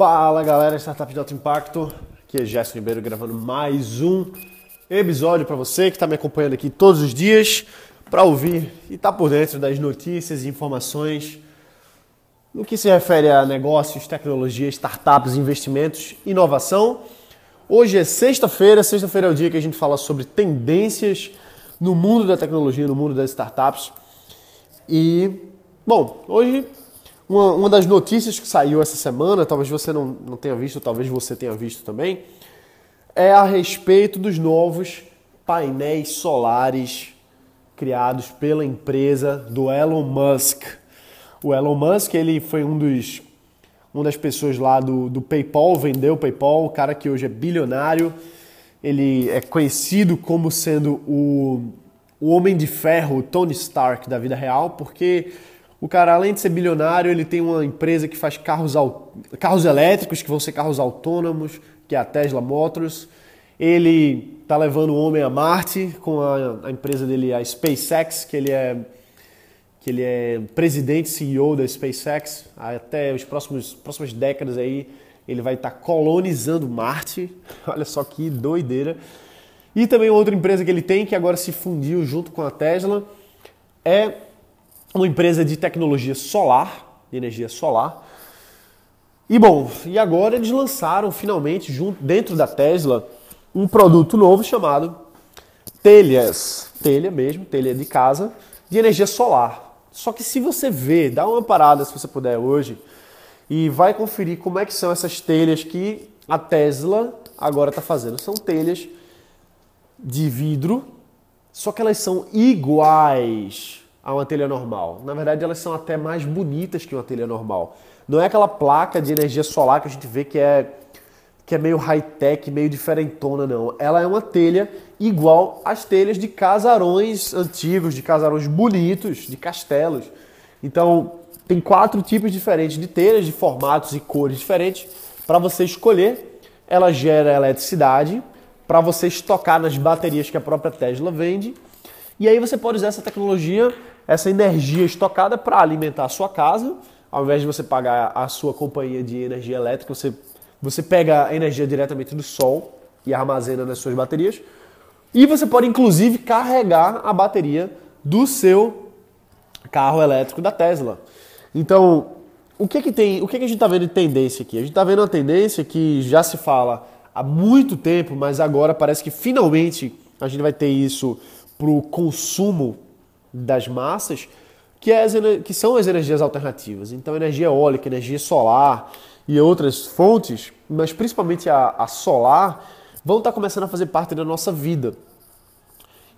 Fala galera, Startup de Alto Impacto, aqui é Jéssica Ribeiro gravando mais um episódio para você que está me acompanhando aqui todos os dias para ouvir e estar tá por dentro das notícias e informações no que se refere a negócios, tecnologia, startups, investimentos, inovação. Hoje é sexta-feira, sexta-feira é o dia que a gente fala sobre tendências no mundo da tecnologia, no mundo das startups. E, bom, hoje uma, uma das notícias que saiu essa semana, talvez você não, não tenha visto, talvez você tenha visto também, é a respeito dos novos painéis solares criados pela empresa do Elon Musk. O Elon Musk ele foi um dos uma das pessoas lá do, do PayPal, vendeu o PayPal, o cara que hoje é bilionário. Ele é conhecido como sendo o, o homem de ferro, o Tony Stark da vida real, porque o cara, além de ser bilionário, ele tem uma empresa que faz carros, carros elétricos, que vão ser carros autônomos, que é a Tesla Motors. Ele está levando o homem a Marte com a, a, empresa dele, a SpaceX, que ele é que ele é presidente CEO da SpaceX. Até os próximos próximas décadas aí ele vai estar tá colonizando Marte. Olha só que doideira. E também outra empresa que ele tem que agora se fundiu junto com a Tesla é uma empresa de tecnologia solar, de energia solar. E bom, e agora eles lançaram finalmente, junto, dentro da Tesla, um produto novo chamado telhas, telha mesmo, telha de casa, de energia solar. Só que se você ver, dá uma parada se você puder hoje, e vai conferir como é que são essas telhas que a Tesla agora está fazendo. São telhas de vidro, só que elas são iguais a uma telha normal. Na verdade, elas são até mais bonitas que uma telha normal. Não é aquela placa de energia solar que a gente vê que é que é meio high-tech, meio diferentona, não. Ela é uma telha igual às telhas de casarões antigos, de casarões bonitos, de castelos. Então, tem quatro tipos diferentes de telhas, de formatos e cores diferentes, para você escolher. Ela gera eletricidade para você estocar nas baterias que a própria Tesla vende. E aí você pode usar essa tecnologia essa energia estocada para alimentar a sua casa, ao invés de você pagar a sua companhia de energia elétrica, você, você pega a energia diretamente do sol e armazena nas suas baterias. E você pode inclusive carregar a bateria do seu carro elétrico da Tesla. Então, o que que tem, o que que a gente está vendo de tendência aqui? A gente está vendo uma tendência que já se fala há muito tempo, mas agora parece que finalmente a gente vai ter isso para o consumo das massas, que, é as, que são as energias alternativas. Então, energia eólica, energia solar e outras fontes, mas principalmente a, a solar, vão estar começando a fazer parte da nossa vida.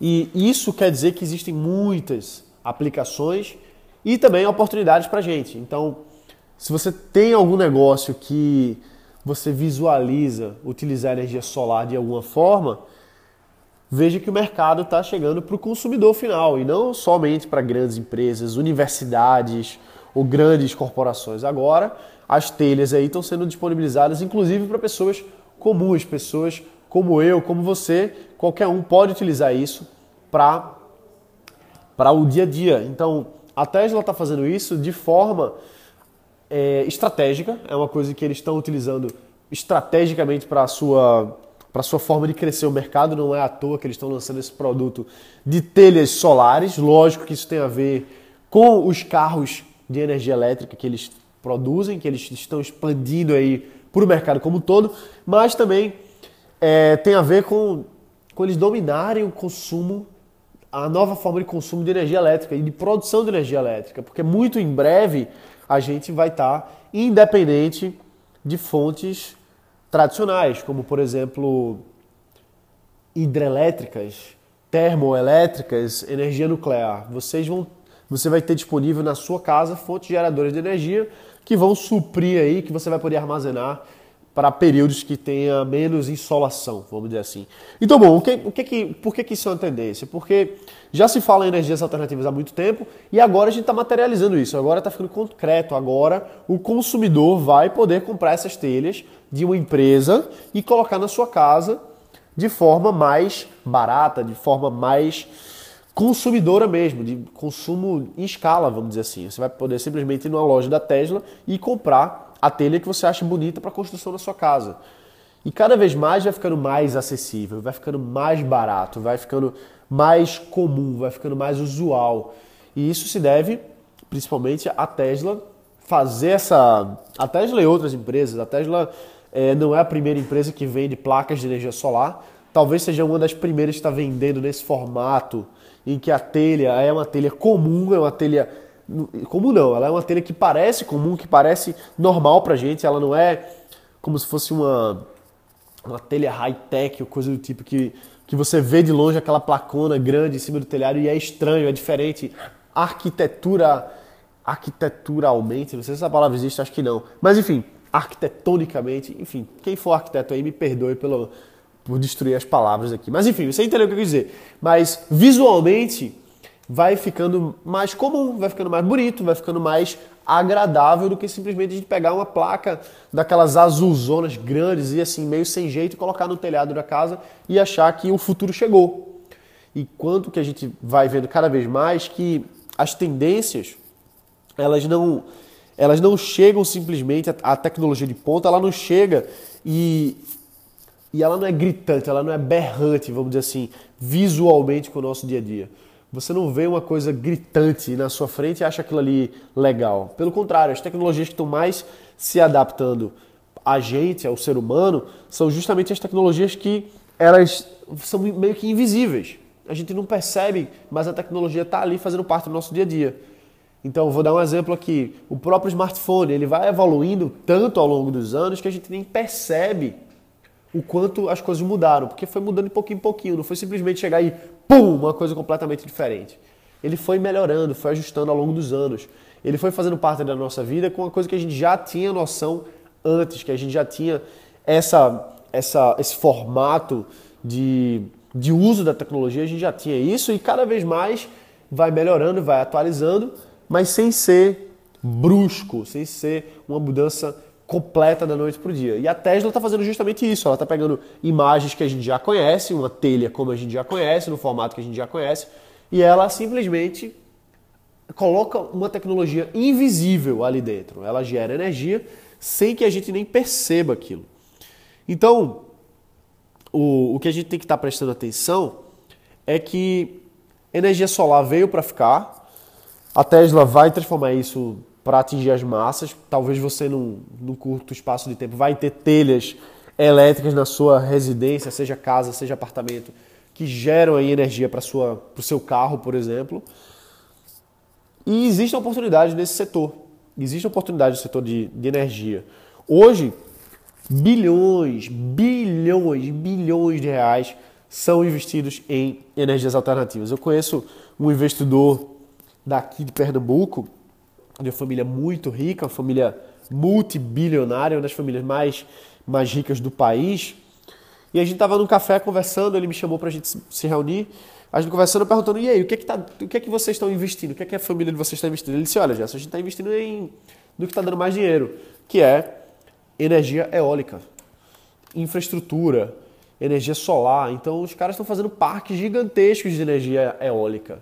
E isso quer dizer que existem muitas aplicações e também oportunidades para a gente. Então, se você tem algum negócio que você visualiza utilizar energia solar de alguma forma, veja que o mercado está chegando para o consumidor final e não somente para grandes empresas, universidades ou grandes corporações. Agora, as telhas aí estão sendo disponibilizadas inclusive para pessoas comuns, pessoas como eu, como você, qualquer um pode utilizar isso para para o dia a dia. Então, a Tesla está fazendo isso de forma é, estratégica, é uma coisa que eles estão utilizando estrategicamente para a sua para sua forma de crescer o mercado. Não é à toa que eles estão lançando esse produto de telhas solares. Lógico que isso tem a ver com os carros de energia elétrica que eles produzem, que eles estão expandindo aí para o mercado como um todo, mas também é, tem a ver com, com eles dominarem o consumo, a nova forma de consumo de energia elétrica e de produção de energia elétrica, porque muito em breve a gente vai estar independente de fontes tradicionais, como por exemplo hidrelétricas, termoelétricas, energia nuclear. Vocês vão, você vai ter disponível na sua casa fontes geradoras de energia que vão suprir aí, que você vai poder armazenar para períodos que tenha menos insolação, vamos dizer assim. Então, bom, o que, o que, por que, que isso é uma tendência? Porque já se fala em energias alternativas há muito tempo e agora a gente está materializando isso, agora está ficando concreto. Agora o consumidor vai poder comprar essas telhas de uma empresa e colocar na sua casa de forma mais barata, de forma mais consumidora mesmo, de consumo em escala, vamos dizer assim. Você vai poder simplesmente ir numa loja da Tesla e comprar a telha que você acha bonita para a construção da sua casa. E cada vez mais vai ficando mais acessível, vai ficando mais barato, vai ficando mais comum, vai ficando mais usual. E isso se deve principalmente à Tesla fazer essa. A Tesla e outras empresas. A Tesla é, não é a primeira empresa que vende placas de energia solar. Talvez seja uma das primeiras que está vendendo nesse formato em que a telha é uma telha comum, é uma telha comum não, ela é uma telha que parece comum, que parece normal pra gente, ela não é como se fosse uma uma telha high-tech ou coisa do tipo que, que você vê de longe aquela placona grande em cima do telhado e é estranho, é diferente. Arquitetura, arquiteturalmente, não sei se essa palavra existe, acho que não. Mas enfim, arquitetonicamente, enfim, quem for arquiteto aí me perdoe pelo, por destruir as palavras aqui. Mas enfim, você entendeu o que eu quis dizer. Mas visualmente vai ficando mais comum, vai ficando mais bonito, vai ficando mais agradável do que simplesmente a gente pegar uma placa daquelas azulzonas grandes e assim, meio sem jeito, colocar no telhado da casa e achar que o futuro chegou. E quanto que a gente vai vendo cada vez mais que as tendências, elas não, elas não chegam simplesmente, a, tecnologia de ponta, ela não chega e, e ela não é gritante, ela não é berrante, vamos dizer assim, visualmente com o nosso dia a dia. Você não vê uma coisa gritante na sua frente e acha aquilo ali legal. Pelo contrário, as tecnologias que estão mais se adaptando a gente, ao ser humano, são justamente as tecnologias que elas são meio que invisíveis. A gente não percebe, mas a tecnologia está ali fazendo parte do nosso dia a dia. Então, vou dar um exemplo aqui. O próprio smartphone, ele vai evoluindo tanto ao longo dos anos que a gente nem percebe o quanto as coisas mudaram, porque foi mudando de pouquinho em pouquinho, não foi simplesmente chegar e pum, uma coisa completamente diferente. Ele foi melhorando, foi ajustando ao longo dos anos. Ele foi fazendo parte da nossa vida com uma coisa que a gente já tinha noção antes, que a gente já tinha essa, essa, esse formato de, de uso da tecnologia, a gente já tinha isso e cada vez mais vai melhorando, vai atualizando, mas sem ser brusco, sem ser uma mudança completa da noite para o dia. E a Tesla está fazendo justamente isso. Ela está pegando imagens que a gente já conhece, uma telha como a gente já conhece, no formato que a gente já conhece, e ela simplesmente coloca uma tecnologia invisível ali dentro. Ela gera energia sem que a gente nem perceba aquilo. Então, o, o que a gente tem que estar tá prestando atenção é que energia solar veio para ficar. A Tesla vai transformar isso para atingir as massas. Talvez você, num, num curto espaço de tempo, vai ter telhas elétricas na sua residência, seja casa, seja apartamento, que geram aí energia para o seu carro, por exemplo. E existe oportunidade nesse setor. Existe oportunidade no setor de, de energia. Hoje, bilhões, bilhões, bilhões de reais são investidos em energias alternativas. Eu conheço um investidor daqui de Pernambuco de uma família muito rica, uma família multibilionária, uma das famílias mais, mais ricas do país. E a gente estava num café conversando, ele me chamou para a gente se reunir. A gente conversando, perguntando, e aí, o que é que, tá, o que, é que vocês estão investindo? O que é que a família de vocês está investindo? Ele disse, olha, Gerson, a gente está investindo em, no que está dando mais dinheiro, que é energia eólica, infraestrutura, energia solar. Então, os caras estão fazendo parques gigantescos de energia eólica.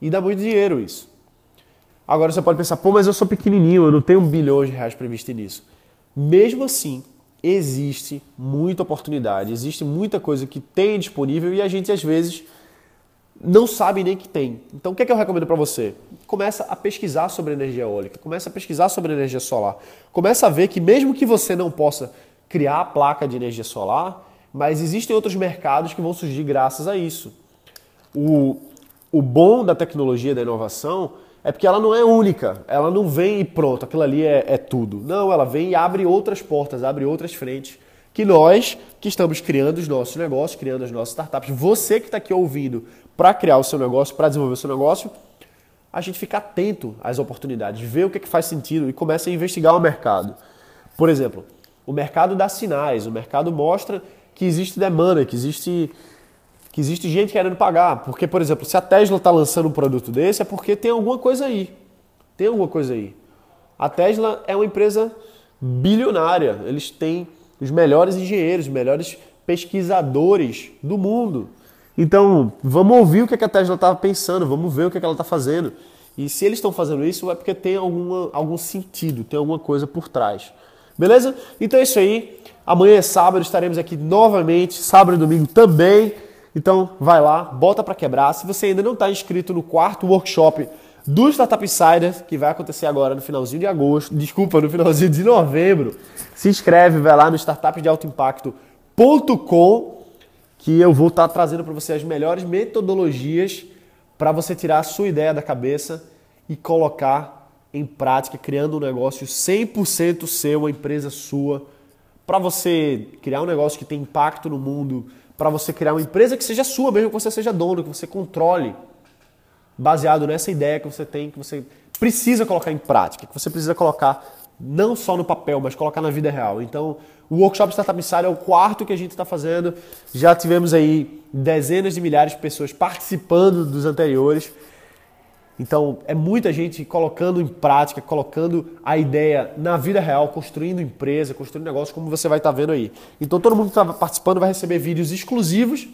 E dá muito dinheiro isso. Agora você pode pensar, pô, mas eu sou pequenininho, eu não tenho bilhões de reais para investir nisso. Mesmo assim, existe muita oportunidade, existe muita coisa que tem disponível e a gente às vezes não sabe nem que tem. Então o que, é que eu recomendo para você? Começa a pesquisar sobre energia eólica, começa a pesquisar sobre energia solar. Começa a ver que mesmo que você não possa criar a placa de energia solar, mas existem outros mercados que vão surgir graças a isso. O, o bom da tecnologia, da inovação, é porque ela não é única, ela não vem e pronto, aquilo ali é, é tudo. Não, ela vem e abre outras portas, abre outras frentes que nós, que estamos criando os nossos negócios, criando as nossas startups, você que está aqui ouvindo para criar o seu negócio, para desenvolver o seu negócio, a gente fica atento às oportunidades, ver o que, é que faz sentido e começa a investigar o mercado. Por exemplo, o mercado dá sinais, o mercado mostra que existe demanda, que existe que existe gente querendo pagar. Porque, por exemplo, se a Tesla está lançando um produto desse, é porque tem alguma coisa aí. Tem alguma coisa aí. A Tesla é uma empresa bilionária. Eles têm os melhores engenheiros, os melhores pesquisadores do mundo. Então, vamos ouvir o que a Tesla está pensando, vamos ver o que ela está fazendo. E se eles estão fazendo isso, é porque tem alguma, algum sentido, tem alguma coisa por trás. Beleza? Então é isso aí. Amanhã é sábado, estaremos aqui novamente, sábado e domingo também. Então vai lá, bota para quebrar. Se você ainda não está inscrito no quarto workshop do Startup Insider, que vai acontecer agora no finalzinho de agosto, desculpa, no finalzinho de novembro, se inscreve, vai lá no startupdealtoimpacto.com que eu vou estar tá trazendo para você as melhores metodologias para você tirar a sua ideia da cabeça e colocar em prática, criando um negócio 100% seu, uma empresa sua, para você criar um negócio que tem impacto no mundo, para você criar uma empresa que seja sua, mesmo que você seja dono, que você controle baseado nessa ideia que você tem, que você precisa colocar em prática, que você precisa colocar não só no papel, mas colocar na vida real. Então, o Workshop Startup Insider é o quarto que a gente está fazendo. Já tivemos aí dezenas de milhares de pessoas participando dos anteriores. Então, é muita gente colocando em prática, colocando a ideia na vida real, construindo empresa, construindo negócio, como você vai estar tá vendo aí. Então, todo mundo que está participando vai receber vídeos exclusivos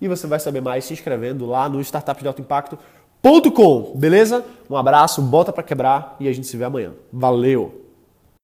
e você vai saber mais se inscrevendo lá no Startup de Alto Impacto com, beleza? Um abraço, bota para quebrar e a gente se vê amanhã. Valeu!